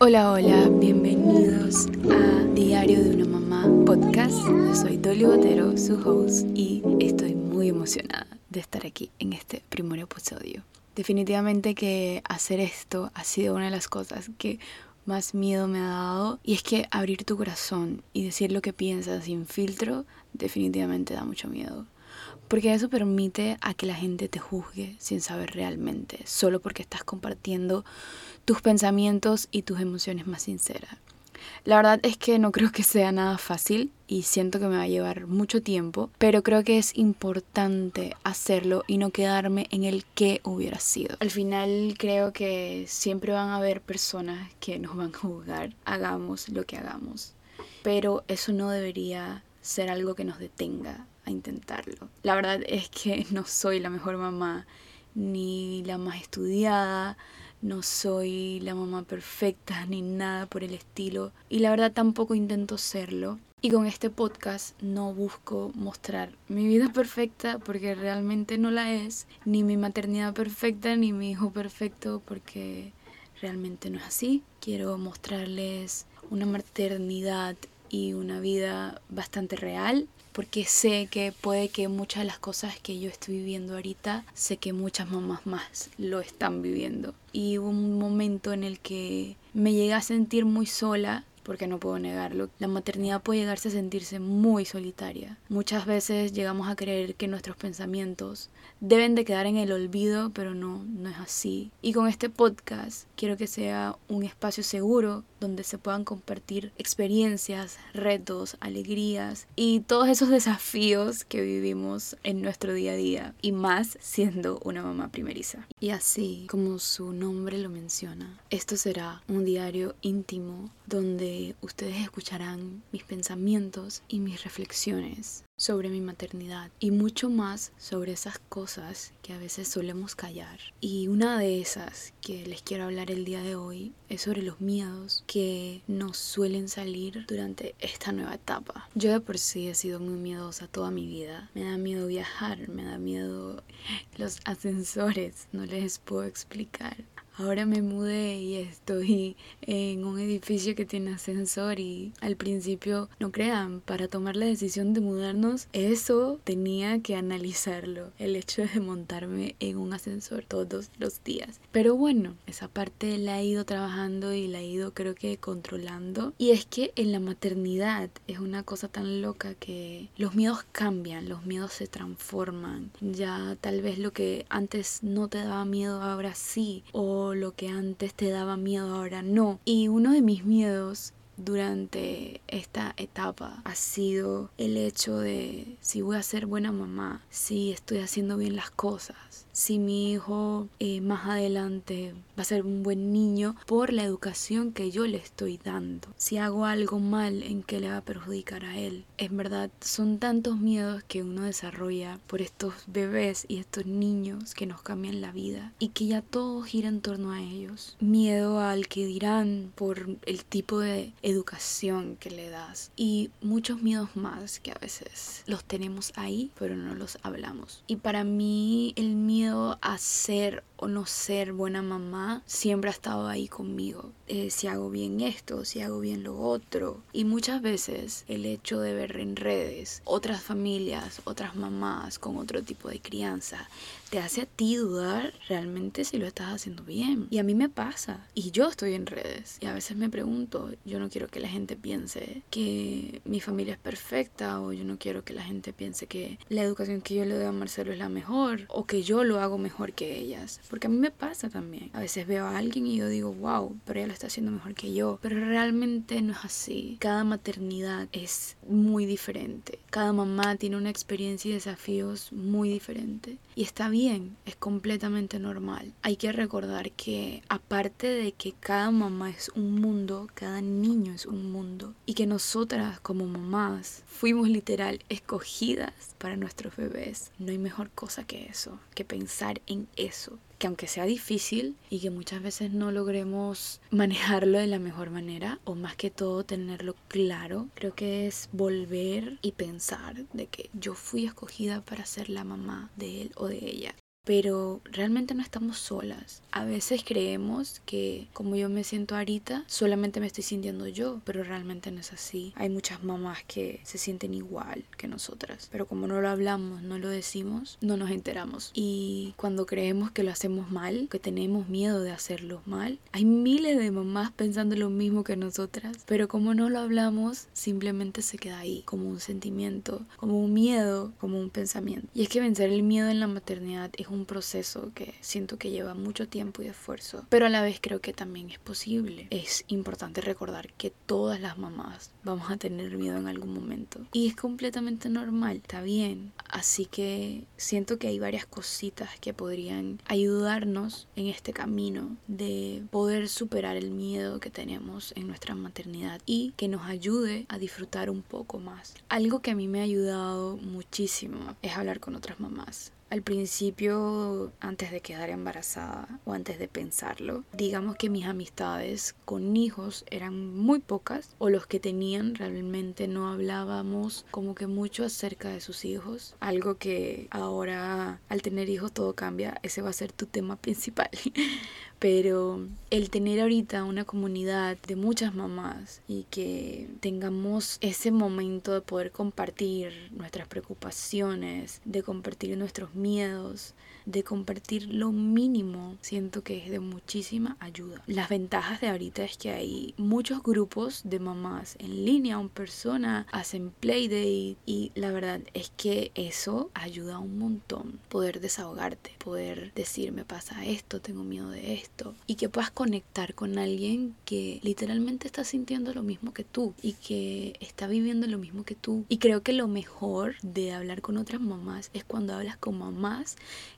Hola, hola, bienvenidos a Diario de una Mamá podcast. Yo soy Dolly Botero, su host, y estoy muy emocionada de estar aquí en este primer episodio. Definitivamente que hacer esto ha sido una de las cosas que más miedo me ha dado y es que abrir tu corazón y decir lo que piensas sin filtro definitivamente da mucho miedo. Porque eso permite a que la gente te juzgue sin saber realmente, solo porque estás compartiendo tus pensamientos y tus emociones más sinceras. La verdad es que no creo que sea nada fácil y siento que me va a llevar mucho tiempo, pero creo que es importante hacerlo y no quedarme en el que hubiera sido. Al final creo que siempre van a haber personas que nos van a juzgar, hagamos lo que hagamos, pero eso no debería ser algo que nos detenga intentarlo. La verdad es que no soy la mejor mamá, ni la más estudiada, no soy la mamá perfecta, ni nada por el estilo, y la verdad tampoco intento serlo. Y con este podcast no busco mostrar mi vida perfecta porque realmente no la es, ni mi maternidad perfecta, ni mi hijo perfecto porque realmente no es así. Quiero mostrarles una maternidad y una vida bastante real porque sé que puede que muchas de las cosas que yo estoy viviendo ahorita, sé que muchas mamás más lo están viviendo. Y hubo un momento en el que me llegué a sentir muy sola porque no puedo negarlo. La maternidad puede llegarse a sentirse muy solitaria. Muchas veces llegamos a creer que nuestros pensamientos deben de quedar en el olvido, pero no, no es así. Y con este podcast quiero que sea un espacio seguro donde se puedan compartir experiencias, retos, alegrías y todos esos desafíos que vivimos en nuestro día a día y más siendo una mamá primeriza. Y así como su nombre lo menciona, esto será un diario íntimo donde ustedes escucharán mis pensamientos y mis reflexiones sobre mi maternidad y mucho más sobre esas cosas que a veces solemos callar. Y una de esas que les quiero hablar el día de hoy es sobre los miedos que nos suelen salir durante esta nueva etapa. Yo de por sí he sido muy miedosa toda mi vida. Me da miedo viajar, me da miedo los ascensores, no les puedo explicar. Ahora me mudé y estoy en un edificio que tiene ascensor y al principio, no crean, para tomar la decisión de mudarnos, eso tenía que analizarlo, el hecho de montarme en un ascensor todos los días. Pero bueno, esa parte la he ido trabajando y la he ido creo que controlando. Y es que en la maternidad es una cosa tan loca que los miedos cambian, los miedos se transforman. Ya tal vez lo que antes no te daba miedo ahora sí. O lo que antes te daba miedo ahora no. Y uno de mis miedos durante esta etapa ha sido el hecho de si voy a ser buena mamá, si estoy haciendo bien las cosas, si mi hijo eh, más adelante va a ser un buen niño por la educación que yo le estoy dando. Si hago algo mal, ¿en qué le va a perjudicar a él? En verdad, son tantos miedos que uno desarrolla por estos bebés y estos niños que nos cambian la vida y que ya todo gira en torno a ellos. Miedo al que dirán por el tipo de educación que le das y muchos miedos más que a veces los tenemos ahí pero no los hablamos. Y para mí el miedo a ser o no ser buena mamá siempre ha estado ahí conmigo. Eh, si hago bien esto, si hago bien lo otro. Y muchas veces el hecho de ver en redes otras familias, otras mamás con otro tipo de crianza, te hace a ti dudar realmente si lo estás haciendo bien. Y a mí me pasa. Y yo estoy en redes. Y a veces me pregunto, yo no quiero que la gente piense que mi familia es perfecta o yo no quiero que la gente piense que la educación que yo le doy a Marcelo es la mejor o que yo lo hago mejor que ellas. Porque a mí me pasa también. A veces veo a alguien y yo digo, wow, pero ella lo está haciendo mejor que yo. Pero realmente no es así. Cada maternidad es muy diferente. Cada mamá tiene una experiencia y desafíos muy diferentes. Y está bien, es completamente normal. Hay que recordar que aparte de que cada mamá es un mundo, cada niño es un mundo. Y que nosotras como mamás fuimos literal escogidas para nuestros bebés. No hay mejor cosa que eso, que pensar en eso que aunque sea difícil y que muchas veces no logremos manejarlo de la mejor manera o más que todo tenerlo claro, creo que es volver y pensar de que yo fui escogida para ser la mamá de él o de ella pero realmente no estamos solas. A veces creemos que como yo me siento ahorita, solamente me estoy sintiendo yo, pero realmente no es así. Hay muchas mamás que se sienten igual que nosotras, pero como no lo hablamos, no lo decimos, no nos enteramos. Y cuando creemos que lo hacemos mal, que tenemos miedo de hacerlo mal, hay miles de mamás pensando lo mismo que nosotras, pero como no lo hablamos, simplemente se queda ahí, como un sentimiento, como un miedo, como un pensamiento. Y es que vencer el miedo en la maternidad es un proceso que siento que lleva mucho tiempo y esfuerzo, pero a la vez creo que también es posible. Es importante recordar que todas las mamás vamos a tener miedo en algún momento y es completamente normal, está bien. Así que siento que hay varias cositas que podrían ayudarnos en este camino de poder superar el miedo que tenemos en nuestra maternidad y que nos ayude a disfrutar un poco más. Algo que a mí me ha ayudado muchísimo es hablar con otras mamás. Al principio, antes de quedar embarazada o antes de pensarlo, digamos que mis amistades con hijos eran muy pocas o los que tenían realmente no hablábamos como que mucho acerca de sus hijos. Algo que ahora al tener hijos todo cambia, ese va a ser tu tema principal. pero el tener ahorita una comunidad de muchas mamás y que tengamos ese momento de poder compartir nuestras preocupaciones, de compartir nuestros miedos, de compartir lo mínimo, siento que es de muchísima ayuda. Las ventajas de ahorita es que hay muchos grupos de mamás en línea, en persona, hacen playdate y la verdad es que eso ayuda un montón. Poder desahogarte, poder decir me pasa esto, tengo miedo de esto y que puedas conectar con alguien que literalmente está sintiendo lo mismo que tú y que está viviendo lo mismo que tú. Y creo que lo mejor de hablar con otras mamás es cuando hablas con mamás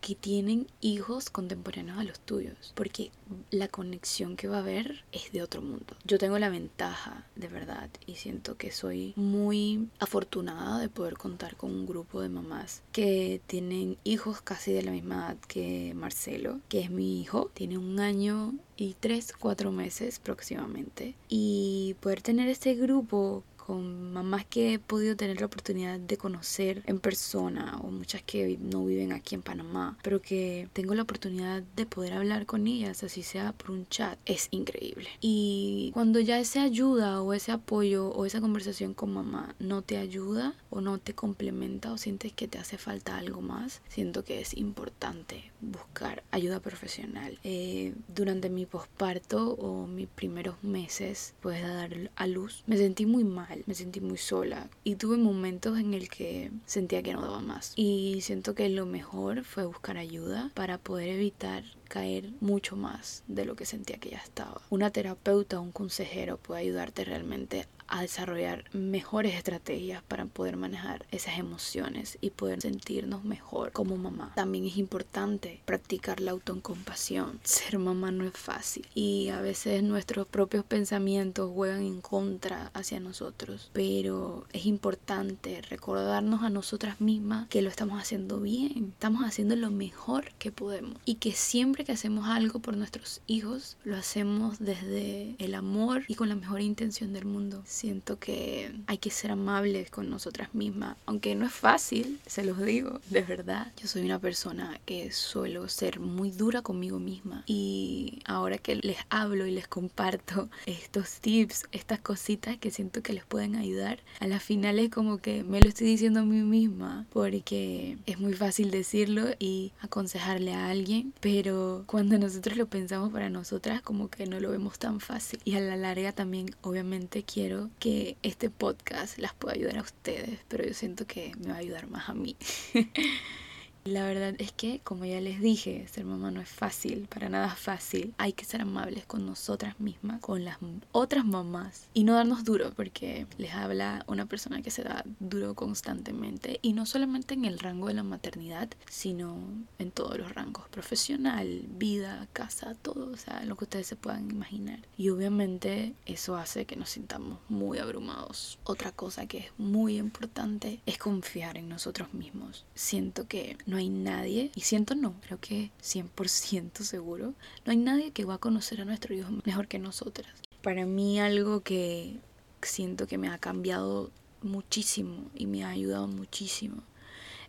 que tienen hijos contemporáneos a los tuyos, porque la conexión que va a haber es de otro mundo. Yo tengo la ventaja, de verdad, y siento que soy muy afortunada de poder contar con un grupo de mamás que tienen hijos casi de la misma edad que Marcelo, que es mi hijo, tiene un año y tres, cuatro meses próximamente. Y poder tener este grupo con mamás que he podido tener la oportunidad de conocer en persona o muchas que no viven aquí en Panamá, pero que tengo la oportunidad de poder hablar con ellas, así sea por un chat, es increíble. Y cuando ya esa ayuda o ese apoyo o esa conversación con mamá no te ayuda o no te complementa o sientes que te hace falta algo más, siento que es importante buscar ayuda profesional. Eh, durante mi posparto o mis primeros meses, pues de dar a luz, me sentí muy mal me sentí muy sola y tuve momentos en el que sentía que no daba más. Y siento que lo mejor fue buscar ayuda para poder evitar caer mucho más de lo que sentía que ya estaba. Una terapeuta o un consejero puede ayudarte realmente a desarrollar mejores estrategias para poder manejar esas emociones y poder sentirnos mejor como mamá. También es importante practicar la autocompasión. Ser mamá no es fácil y a veces nuestros propios pensamientos juegan en contra hacia nosotros, pero es importante recordarnos a nosotras mismas que lo estamos haciendo bien, estamos haciendo lo mejor que podemos y que siempre que hacemos algo por nuestros hijos lo hacemos desde el amor y con la mejor intención del mundo. Siento que hay que ser amables con nosotras mismas, aunque no es fácil, se los digo, de verdad. Yo soy una persona que suelo ser muy dura conmigo misma. Y ahora que les hablo y les comparto estos tips, estas cositas que siento que les pueden ayudar, a la final es como que me lo estoy diciendo a mí misma porque es muy fácil decirlo y aconsejarle a alguien, pero cuando nosotros lo pensamos para nosotras como que no lo vemos tan fácil y a la larga también obviamente quiero que este podcast las pueda ayudar a ustedes, pero yo siento que me va a ayudar más a mí. La verdad es que, como ya les dije, ser mamá no es fácil, para nada fácil. Hay que ser amables con nosotras mismas, con las otras mamás y no darnos duro, porque les habla una persona que se da duro constantemente y no solamente en el rango de la maternidad, sino en todos los rangos, profesional, vida, casa, todo, o sea, lo que ustedes se puedan imaginar. Y obviamente eso hace que nos sintamos muy abrumados. Otra cosa que es muy importante es confiar en nosotros mismos. Siento que no hay nadie, y siento no, creo que 100% seguro, no hay nadie que va a conocer a nuestro hijo mejor que nosotras. Para mí algo que siento que me ha cambiado muchísimo y me ha ayudado muchísimo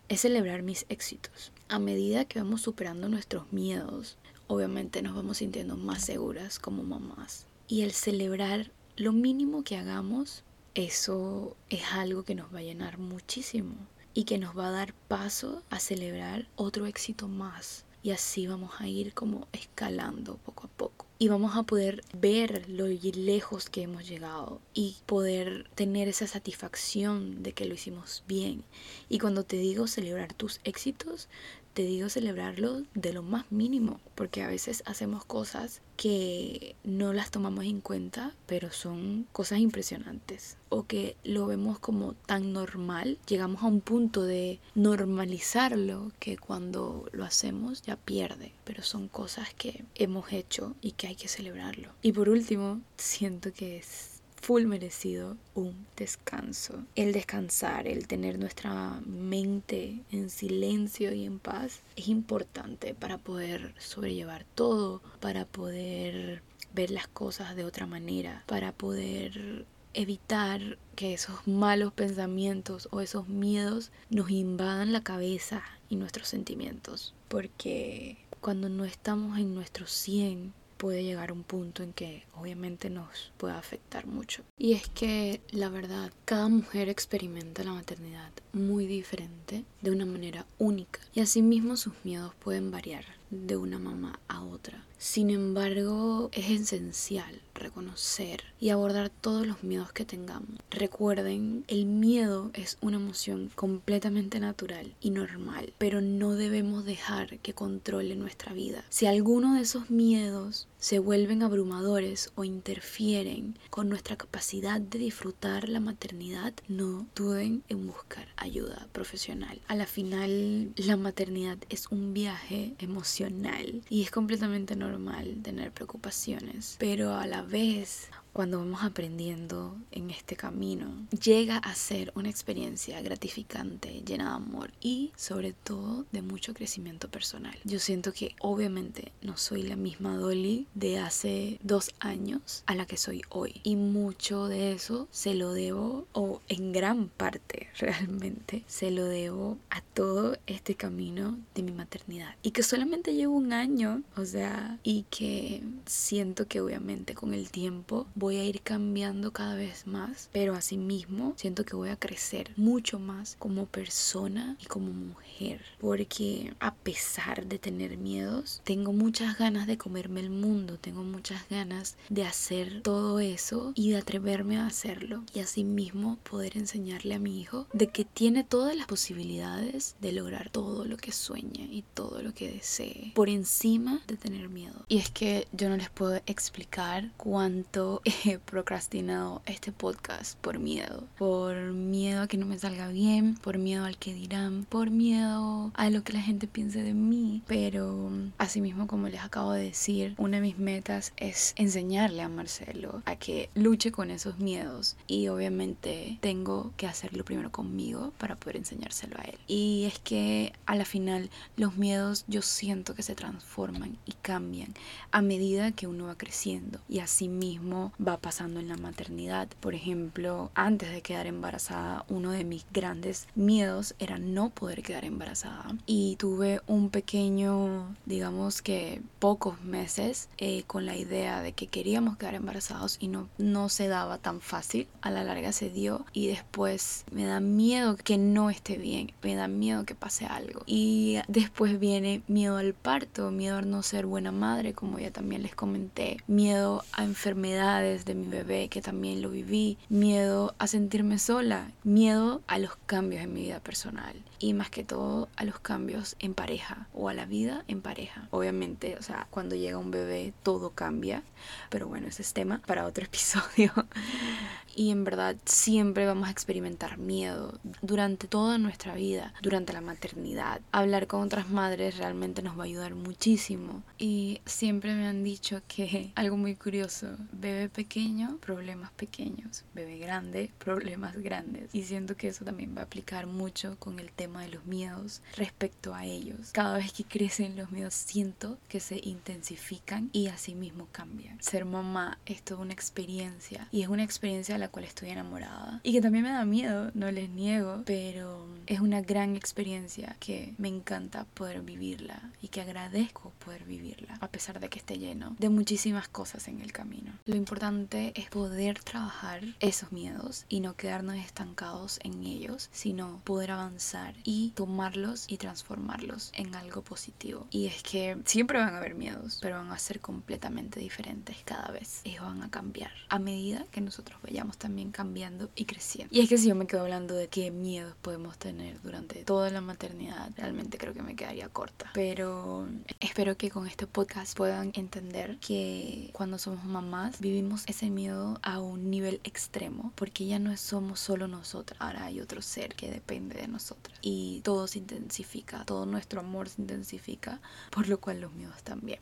es celebrar mis éxitos. a medida que vamos superando nuestros miedos, obviamente nos vamos sintiendo más seguras como mamás. Y el celebrar lo mínimo que hagamos, eso es algo que nos va a llenar muchísimo y que nos va a dar paso a celebrar otro éxito más. Y así vamos a ir como escalando poco a poco y vamos a poder ver lo lejos que hemos llegado y poder tener esa satisfacción de que lo hicimos bien. Y cuando te digo celebrar tus éxitos, te digo celebrarlo de lo más mínimo, porque a veces hacemos cosas que no las tomamos en cuenta, pero son cosas impresionantes, o que lo vemos como tan normal, llegamos a un punto de normalizarlo que cuando lo hacemos ya pierde, pero son cosas que hemos hecho y que hay que celebrarlo. Y por último, siento que es full merecido un descanso. El descansar, el tener nuestra mente en silencio y en paz es importante para poder sobrellevar todo, para poder ver las cosas de otra manera, para poder evitar que esos malos pensamientos o esos miedos nos invadan la cabeza y nuestros sentimientos. Porque cuando no estamos en nuestro 100, puede llegar a un punto en que obviamente nos puede afectar mucho. Y es que la verdad, cada mujer experimenta la maternidad muy diferente, de una manera única. Y asimismo sus miedos pueden variar de una mamá a otra. Sin embargo, es esencial reconocer y abordar todos los miedos que tengamos. Recuerden, el miedo es una emoción completamente natural y normal, pero no debemos dejar que controle nuestra vida. Si alguno de esos miedos se vuelven abrumadores o interfieren con nuestra capacidad de disfrutar la maternidad, no duden en buscar ayuda profesional. A la final, la maternidad es un viaje emocional y es completamente normal tener preocupaciones, pero a la vez cuando vamos aprendiendo en este camino, llega a ser una experiencia gratificante, llena de amor y sobre todo de mucho crecimiento personal. Yo siento que obviamente no soy la misma Dolly de hace dos años a la que soy hoy y mucho de eso se lo debo o en gran parte realmente se lo debo a todo este camino de mi maternidad y que solamente llevo un año, o sea, y que siento que obviamente con el tiempo voy voy a ir cambiando cada vez más, pero asimismo siento que voy a crecer mucho más como persona y como mujer, porque a pesar de tener miedos, tengo muchas ganas de comerme el mundo, tengo muchas ganas de hacer todo eso y de atreverme a hacerlo y asimismo poder enseñarle a mi hijo de que tiene todas las posibilidades de lograr todo lo que sueña y todo lo que desee por encima de tener miedo. Y es que yo no les puedo explicar cuánto he procrastinado este podcast por miedo. Por miedo a que no me salga bien, por miedo al que dirán, por miedo a lo que la gente piense de mí. Pero asimismo, como les acabo de decir, una de mis metas es enseñarle a Marcelo a que luche con esos miedos. Y obviamente tengo que hacerlo primero conmigo para poder enseñárselo a él. Y es que a la final los miedos yo siento que se transforman y cambian a medida que uno va creciendo. Y asimismo va pasando en la maternidad. Por ejemplo, antes de quedar embarazada, uno de mis grandes miedos era no poder quedar embarazada. Y tuve un pequeño, digamos que pocos meses eh, con la idea de que queríamos quedar embarazados y no, no se daba tan fácil. A la larga se dio y después me da miedo que no esté bien, me da miedo que pase algo. Y después viene miedo al parto, miedo a no ser buena madre, como ya también les comenté, miedo a enfermedades de mi bebé, que también lo viví, miedo a sentirme sola, miedo a los cambios en mi vida personal y más que todo a los cambios en pareja o a la vida en pareja. Obviamente, o sea, cuando llega un bebé todo cambia, pero bueno, ese es tema para otro episodio. Y en verdad siempre vamos a experimentar miedo durante toda nuestra vida, durante la maternidad. Hablar con otras madres realmente nos va a ayudar muchísimo. Y siempre me han dicho que algo muy curioso, bebé pequeño, problemas pequeños, bebé grande, problemas grandes. Y siento que eso también va a aplicar mucho con el tema de los miedos respecto a ellos. Cada vez que crecen los miedos siento que se intensifican y asimismo cambian. Ser mamá es toda una experiencia y es una experiencia a la la cual estoy enamorada y que también me da miedo, no les niego, pero es una gran experiencia que me encanta poder vivirla y que agradezco poder vivirla, a pesar de que esté lleno de muchísimas cosas en el camino. Lo importante es poder trabajar esos miedos y no quedarnos estancados en ellos, sino poder avanzar y tomarlos y transformarlos en algo positivo. Y es que siempre van a haber miedos, pero van a ser completamente diferentes cada vez. Ellos van a cambiar a medida que nosotros vayamos también cambiando y creciendo. Y es que si yo me quedo hablando de qué miedos podemos tener durante toda la maternidad, realmente creo que me quedaría corta. Pero espero que con este podcast puedan entender que cuando somos mamás vivimos ese miedo a un nivel extremo, porque ya no somos solo nosotras, ahora hay otro ser que depende de nosotras. Y todo se intensifica, todo nuestro amor se intensifica, por lo cual los miedos también.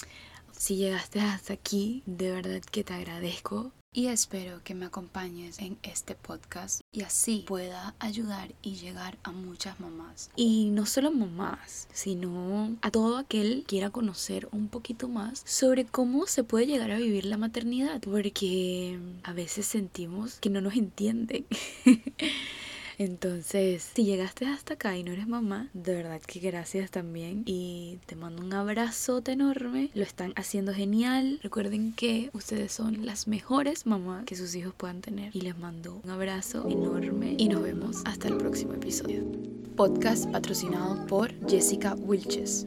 Si llegaste hasta aquí, de verdad que te agradezco y espero que me acompañes en este podcast y así pueda ayudar y llegar a muchas mamás. Y no solo mamás, sino a todo aquel que quiera conocer un poquito más sobre cómo se puede llegar a vivir la maternidad, porque a veces sentimos que no nos entienden. Entonces, si llegaste hasta acá y no eres mamá, de verdad que gracias también. Y te mando un abrazote enorme. Lo están haciendo genial. Recuerden que ustedes son las mejores mamás que sus hijos puedan tener. Y les mando un abrazo enorme. Y nos vemos hasta el próximo episodio. Podcast patrocinado por Jessica Wilches.